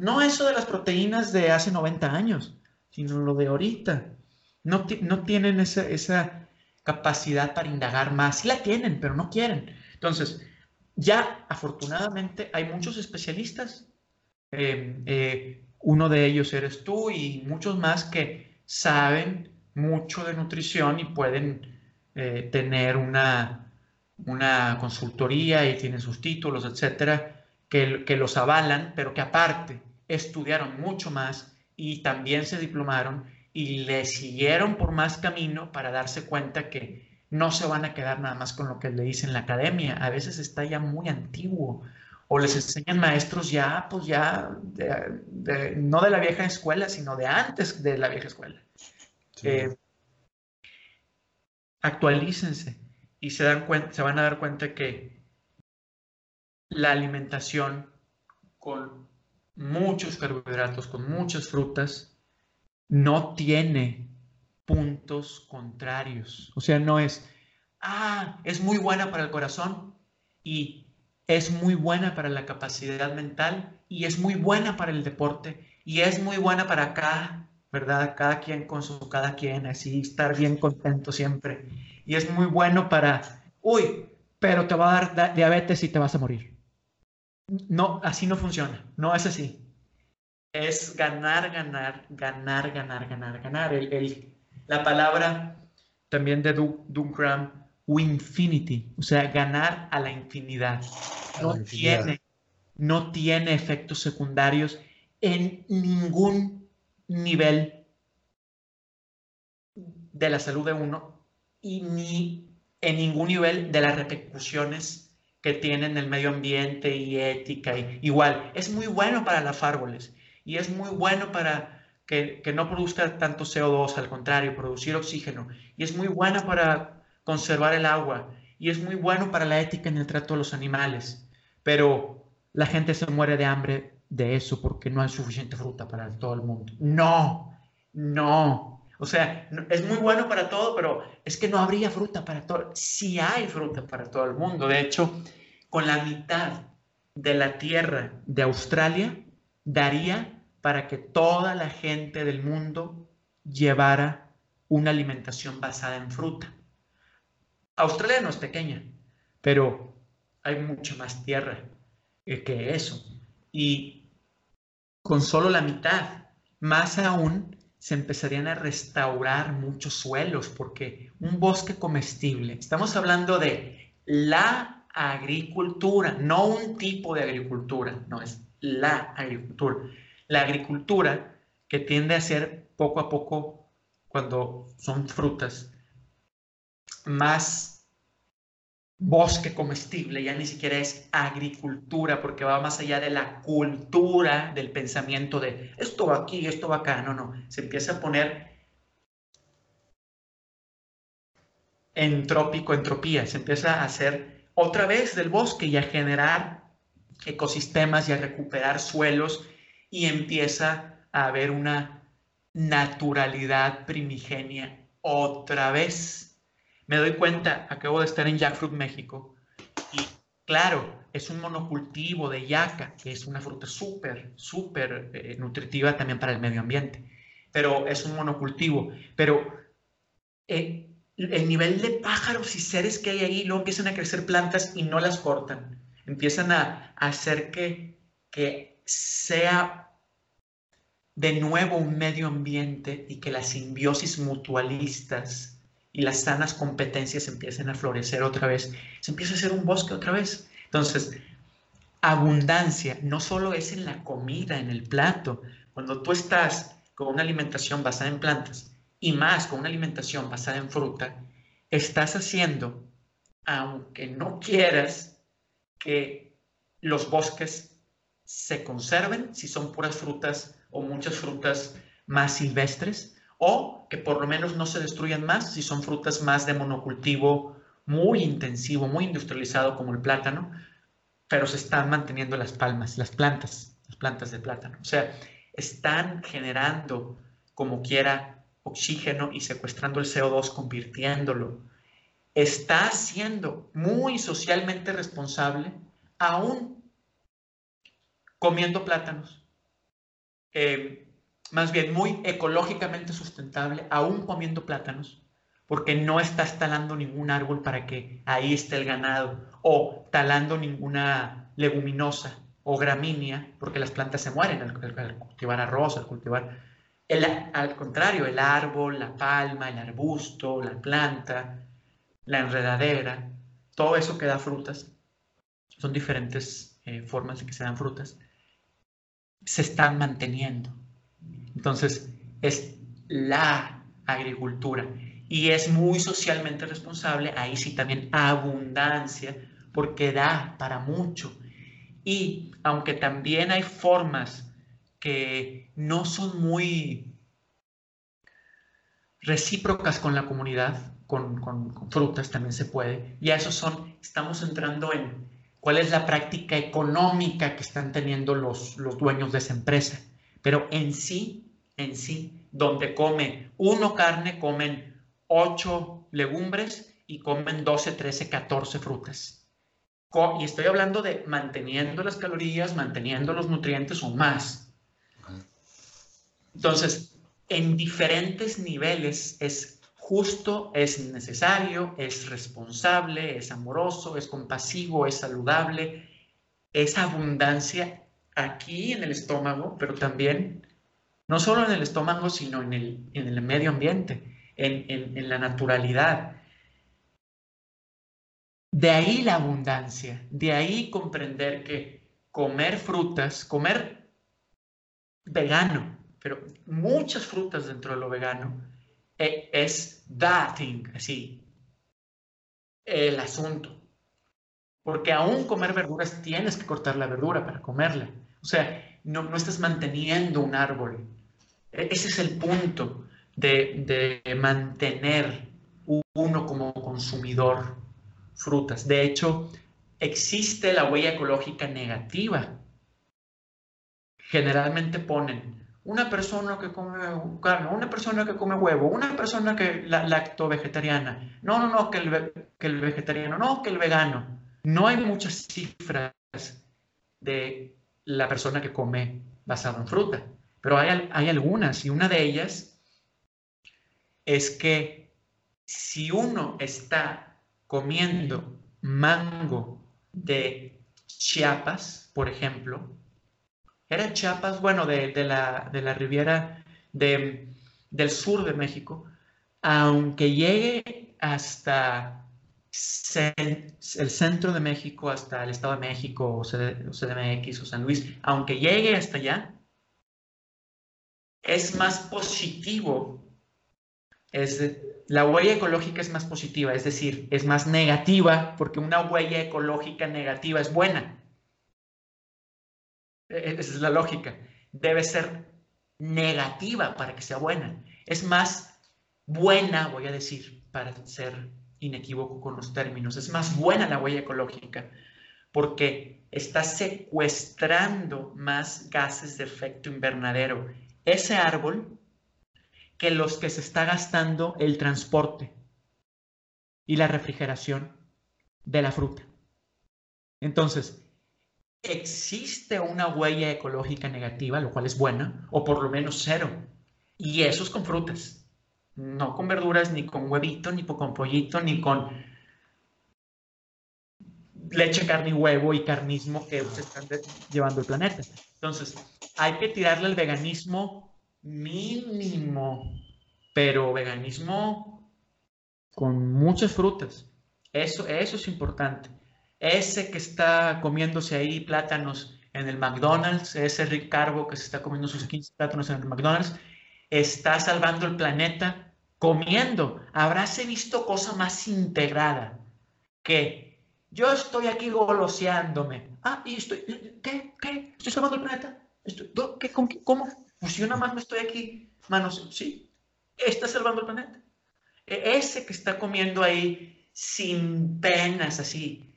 no eso de las proteínas de hace 90 años, sino lo de ahorita. No, no tienen esa, capacidad para indagar más. Sí la tienen, pero no quieren. Entonces, ya afortunadamente hay muchos especialistas. Em, eh, uno de ellos eres tú y muchos más que saben mucho de nutrición y pueden eh, tener una, una consultoría y tienen sus títulos, etcétera, que, que los avalan, pero que aparte estudiaron mucho más y también se diplomaron y le siguieron por más camino para darse cuenta que no se van a quedar nada más con lo que le dicen la academia. A veces está ya muy antiguo o les enseñan maestros ya, pues ya, no de la vieja escuela, sino de antes de la vieja escuela. Eh, actualícense y se, dan cuenta, se van a dar cuenta que la alimentación con muchos carbohidratos, con muchas frutas, no tiene puntos contrarios. O sea, no es, ah, es muy buena para el corazón y es muy buena para la capacidad mental y es muy buena para el deporte y es muy buena para acá, ¿verdad? Cada quien con su cada quien, así estar bien contento siempre. Y es muy bueno para, uy, pero te va a dar diabetes y te vas a morir. No, así no funciona, no es así. Es ganar, ganar, ganar, ganar, ganar, ganar. El, la palabra también de Dungram, infinity, o sea, ganar a la infinidad. No, Tiene, no tiene efectos secundarios en ningún nivel de la salud de uno y ni en ningún nivel de las repercusiones que tienen el medio ambiente y ética. Y, igual, es muy bueno para las árboles y es muy bueno para que, no produzca tanto CO2, al contrario, producir oxígeno. Y es muy bueno para conservar el agua y es muy bueno para la ética en el trato de los animales. Pero la gente se muere de hambre de eso porque no hay suficiente fruta para todo el mundo. No, no. O sea, es muy bueno para todo, pero es que no habría fruta para todo. Sí hay fruta para todo el mundo. De hecho, con la mitad de la tierra de Australia daría para que toda la gente del mundo llevara una alimentación basada en fruta. Australia no es pequeña, pero hay mucha más tierra que eso. Y con solo la mitad, más aún, se empezarían a restaurar muchos suelos, porque un bosque comestible, estamos hablando de la agricultura, no un tipo de agricultura, no es la agricultura. La agricultura que tiende a ser poco a poco, cuando son frutas, más bosque comestible, ya ni siquiera es agricultura, porque va más allá de la cultura del pensamiento de esto va aquí, esto va acá, no, no, se empieza a poner entrópico, entropía, se empieza a hacer otra vez del bosque y a generar ecosistemas y a recuperar suelos y empieza a haber una naturalidad primigenia otra vez. Me doy cuenta, acabo de estar en Jackfruit, México, y claro, es un monocultivo de yaca, que es una fruta súper, súper eh, nutritiva también para el medio ambiente, pero es un monocultivo. Pero eh, el nivel de pájaros y seres que hay ahí, luego empiezan a crecer plantas y no las cortan. Empiezan a, hacer que, que sea de nuevo un medio ambiente y que las simbiosis mutualistas y las sanas competencias empiecen a florecer otra vez. Se empieza a hacer un bosque otra vez. Entonces, abundancia no solo es en la comida, en el plato. Cuando tú estás con una alimentación basada en plantas, y más con una alimentación basada en fruta, estás haciendo, aunque no quieras, que los bosques se conserven si son puras frutas o muchas frutas más silvestres, o que por lo menos no se destruyan más si son frutas más de monocultivo muy intensivo, muy industrializado como el plátano, pero se están manteniendo las palmas, las plantas, las plantas de plátano. O sea, están generando como quiera oxígeno y secuestrando el CO2, convirtiéndolo. Está siendo muy socialmente responsable, aún comiendo plátanos. Eh, más bien, muy ecológicamente sustentable, aún comiendo plátanos, porque no estás talando ningún árbol para que ahí esté el ganado, o talando ninguna leguminosa o gramínea, porque las plantas se mueren al cultivar arroz, al cultivar al contrario, el árbol, la palma, el arbusto, la planta, la enredadera, todo eso que da frutas, son diferentes eh, formas de que se dan frutas, se están manteniendo. Entonces, es la agricultura y es muy socialmente responsable, ahí sí también abundancia, porque da para mucho. Y aunque también hay formas que no son muy recíprocas con la comunidad, con, frutas también se puede. Y a eso son, estamos entrando en cuál es la práctica económica que están teniendo los, los dueños de esa empresa. Pero en sí, en sí, donde come uno carne, comen ocho legumbres y comen 12, 13, 14 frutas. Y estoy hablando de manteniendo las calorías, manteniendo los nutrientes o más. Entonces, en diferentes niveles es justo, es necesario, es responsable, es amoroso, es compasivo, es saludable, es abundancia aquí en el estómago, pero también no solo en el estómago, sino en el, en el medio ambiente, en, en la naturalidad. De ahí la abundancia, de ahí comprender que comer frutas, comer vegano, pero muchas frutas dentro de lo vegano eh, es that thing, así, el asunto. Porque aún comer verduras tienes que cortar la verdura para comerla. O sea, no, no estás manteniendo un árbol. E, ese es el punto de, de mantener uno como consumidor frutas. De hecho, existe la huella ecológica negativa. Generalmente ponen una persona que come carne, una persona que come huevo, una persona que la, lacto vegetariana. No, no, no, que el, que el vegetariano, no, que el vegano. No hay muchas cifras de la persona que come basado en fruta, pero hay, hay algunas y una de ellas es que si uno está comiendo mango de Chiapas, por ejemplo, era Chiapas, bueno, de, la, de la Riviera del sur de México, aunque llegue hasta el centro de México hasta el Estado de México o, CDMX o San Luis, aunque llegue hasta allá, es más positivo. Es la huella ecológica es más positiva, es decir, es más negativa, porque una huella ecológica negativa es buena. E, e, esa es la lógica. Debe ser negativa para que sea buena. Es más buena, voy a decir, para ser inequívoco con los términos. Es más buena la huella ecológica porque está secuestrando más gases de efecto invernadero ese árbol que los que se está gastando el transporte y la refrigeración de la fruta. Entonces, existe una huella ecológica negativa, lo cual es buena, o por lo menos cero. Y eso es con frutas. No con verduras, ni con huevito, ni con pollito, ni con leche, carne y huevo y carnismo que se están llevando el planeta. Entonces, hay que tirarle el veganismo mínimo, pero veganismo con muchas frutas. Eso, eso es importante. Ese que está comiéndose ahí plátanos en el McDonald's, ese Rick Carbo que se está comiendo sus 15 plátanos en el McDonald's, está salvando el planeta comiendo. Habráse visto cosa más integrada que yo estoy aquí goloseándome. Ah, y estoy, ¿qué? ¿Qué? ¿Estoy salvando el planeta? ¿qué, ¿Cómo? Pues yo nada más me estoy aquí, manos, sí, está salvando el planeta. E, ese que está comiendo ahí sin penas, así,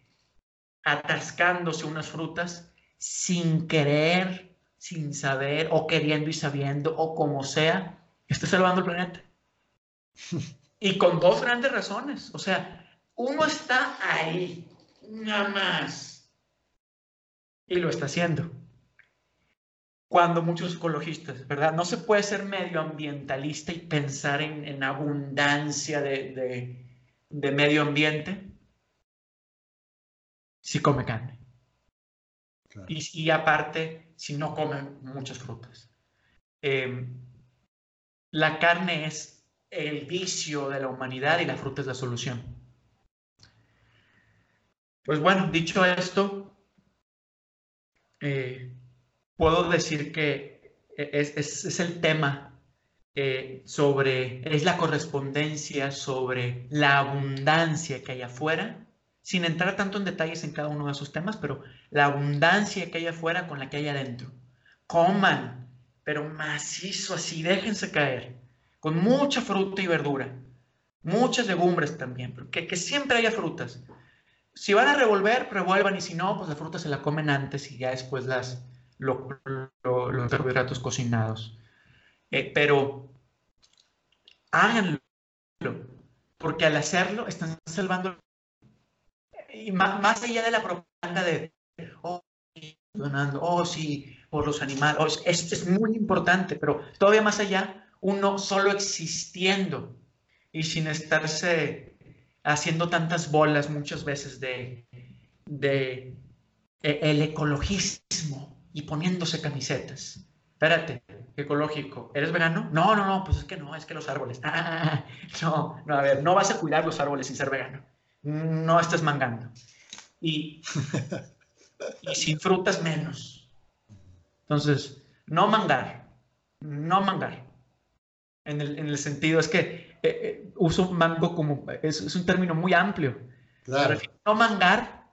atascándose unas frutas, sin querer, sin saber, o queriendo y sabiendo, o como sea, está salvando el planeta. (laughs) Y con dos grandes razones. O sea, uno está ahí, nada más. Y lo está haciendo. Cuando muchos ecologistas, ¿verdad? No se puede ser medioambientalista y pensar en, abundancia de, medio ambiente si come carne. Y, aparte, si no come muchas frutas. Em, la carne es el vicio de la humanidad y la fruta es la solución. Pues bueno, dicho esto, eh, puedo decir que es, el tema eh, sobre, es la correspondencia sobre la abundancia que hay afuera, sin entrar tanto en detalles en cada uno de esos temas, pero la abundancia que hay afuera con la que hay adentro. Coman, pero macizo así, déjense caer con mucha fruta y verdura, muchas legumbres también, que, que siempre haya frutas. Si van a revolver, revuelvan y si no, pues la fruta se la comen antes y ya después las, los carbohidratos cocinados. Eh, pero háganlo, porque al hacerlo están salvando. Y más, allá de la propaganda de, oh, donando, oh, sí, por los animales, oh, es muy importante, pero todavía más allá, uno solo existiendo y sin estarse haciendo tantas bolas muchas veces de, de e, el ecologismo y poniéndose camisetas. Espérate, ecológico, ¿eres vegano? No, no, no, pues es que no, es que los árboles. (laughs) no, no, a ver, no vas a cuidar los árboles sin ser vegano. No estás mangando. Y, (laughs) y sin frutas menos. Entonces, no mangar, no mangar en el, sentido, es que eh, eh, uso mango como, es, un término muy amplio. Claro. no mangar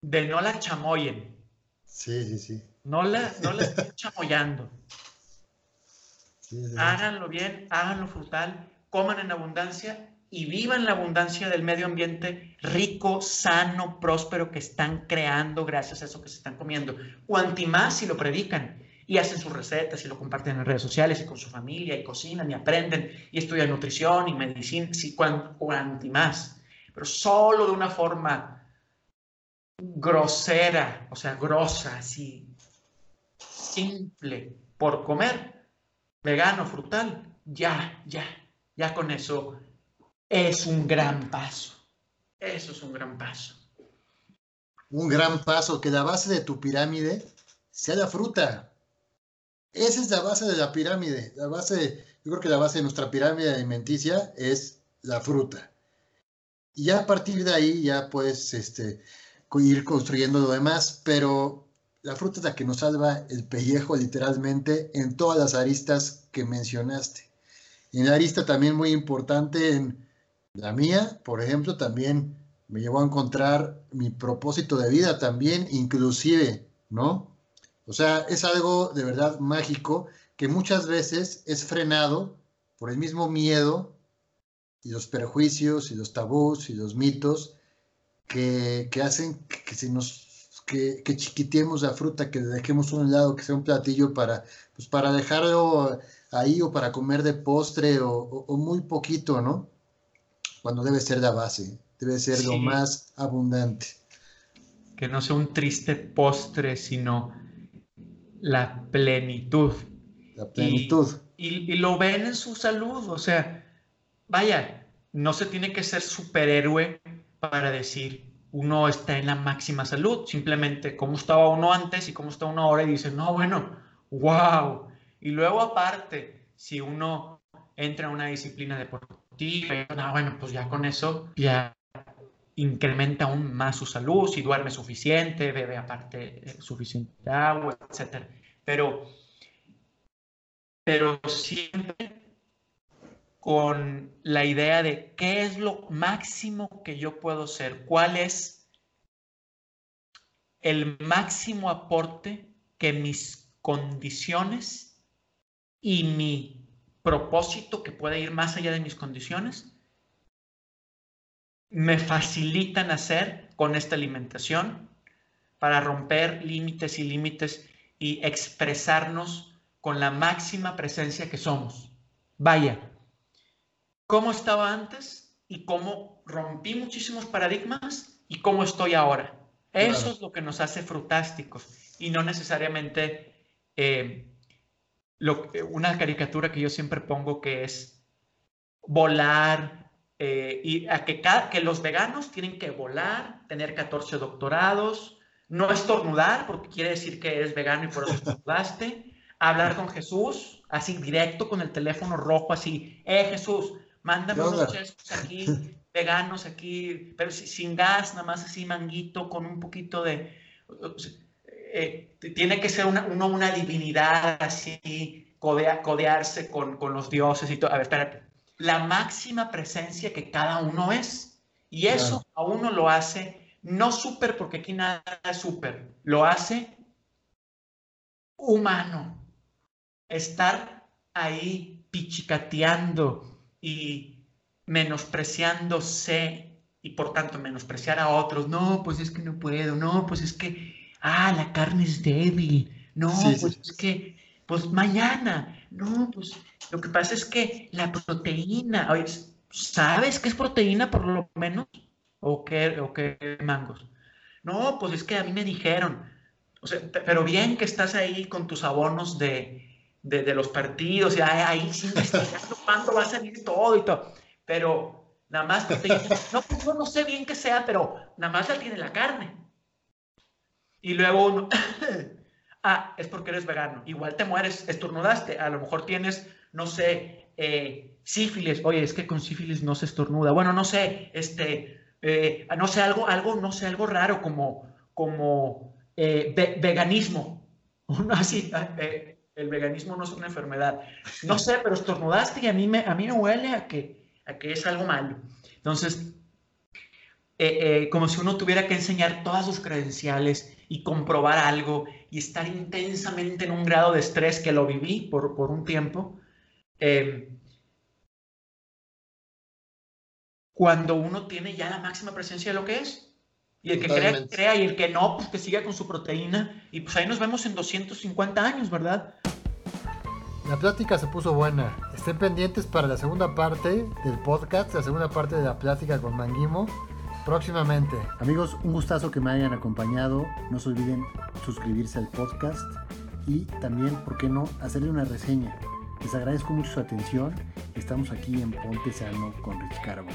de no la chamoyen. Sí, sí, sí. No la, no la estén (laughs) chamoyando. Háganlo bien, háganlo frutal, coman en abundancia y vivan la abundancia del medio ambiente rico, sano, próspero que están creando gracias a eso que se están comiendo. Cuanti más si lo predican y hacen sus recetas y lo comparten en redes sociales y con su familia y cocinan y aprenden y estudian nutrición y medicina, y cuanti más, pero solo de una forma grosera, o sea, grosa, así, simple, por comer, vegano, frutal, ya, ya, ya con eso es un gran paso. Eso es un gran paso. Un gran paso, que la base de tu pirámide sea la fruta. Esa es la base de la pirámide. La base, yo creo que la base de nuestra pirámide alimenticia es la fruta. Y ya a partir de ahí ya puedes este, ir construyendo lo demás, pero la fruta es la que nos salva el pellejo literalmente en todas las aristas que mencionaste. En la arista también muy importante en la mía, por ejemplo, también me llevó a encontrar mi propósito de vida también, inclusive, ¿no? O sea, es algo de verdad mágico que muchas veces es frenado por el mismo miedo y los perjuicios y los tabús y los mitos que, hacen que, se nos que, que, chiquiteemos la fruta, que dejemos a un lado, que sea un platillo para, pues para dejarlo ahí o para comer de postre o, muy poquito, ¿no? Cuando debe ser la base, debe ser lo más abundante. Que no sea un triste postre, sino la plenitud. La plenitud. Y, y, lo ven en su salud, o sea, vaya, no se tiene que ser superhéroe para decir uno está en la máxima salud, simplemente cómo estaba uno antes y cómo está uno ahora y dice, no, bueno, wow. Y luego aparte, si uno entra a una disciplina deportiva, no, bueno, pues ya con eso ya incrementa aún más su salud, si duerme suficiente, bebe aparte eh, suficiente agua, etc. Pero, pero siempre con la idea de qué es lo máximo que yo puedo ser, cuál es el máximo aporte que mis condiciones y mi propósito, que puede ir más allá de mis condiciones, me facilitan hacer con esta alimentación para romper límites y límites y expresarnos con la máxima presencia que somos. Vaya, ¿cómo estaba antes y cómo rompí muchísimos paradigmas y cómo estoy ahora? Eso es lo que nos hace frutásticos y no necesariamente eh, lo, una caricatura que yo siempre pongo que es volar, eh, y a que, que los veganos tienen que volar, tener 14 doctorados, no estornudar, porque quiere decir que eres vegano y por eso estornudaste, (laughs) hablar con Jesús, así directo con el teléfono rojo, así, eh Jesús, mándame unos chescos aquí, veganos aquí, pero sin gas, nada más así manguito, con un poquito de... Eh, tiene que ser una, uno una divinidad así, codearse con, con los dioses y todo. A ver, espérate la máxima presencia que cada uno es. Y eso a uno lo hace no súper, porque aquí nada es súper, lo hace humano. Estar ahí pichicateando y menospreciándose y por tanto menospreciar a otros. No, pues es que no puedo, no, pues es que, ah, la carne es débil, no, pues es que, pues mañana, no, pues lo que pasa es que la proteína, ¿sabes qué es proteína por lo menos? ¿O qué, o qué mangos? No, pues es que a mí me dijeron. O sea, pero bien que estás ahí con tus abonos de, de, los partidos y ahí sí investigando (laughs) cuándo va a salir todo y todo. Pero nada más proteína. No, pues yo no sé bien qué sea, pero nada más la tiene la carne. Y luego uno, (laughs) ah, es porque eres vegano. Igual te mueres, estornudaste. A lo mejor tienes no sé, eh, sífilis, oye, es que con sífilis no se estornuda, bueno, no sé, este, eh, no sé, algo, algo, no sé, algo raro como, como eh, veganismo, (laughs) así, el veganismo no es una enfermedad, no sé, pero estornudaste y a mí me, a mí me huele a que, a que es algo malo. Entonces, como si uno tuviera que enseñar todas sus credenciales y comprobar algo y estar intensamente en un grado de estrés que lo viví por, por un tiempo, Em, cuando uno tiene ya la máxima presencia de lo que es. Y el que crea, crea, y el que no, pues que siga con su proteína. Y pues ahí nos vemos en 250 años, ¿verdad? La plática se puso buena. Estén pendientes para la segunda parte del podcast, la segunda parte de la plática con Manguimo, próximamente. Amigos, un gustazo que me hayan acompañado. No se olviden suscribirse al podcast y también, ¿por qué no?, hacerle una reseña. Les agradezco mucho su atención. Estamos aquí en Ponte Sano con Rich Carbo.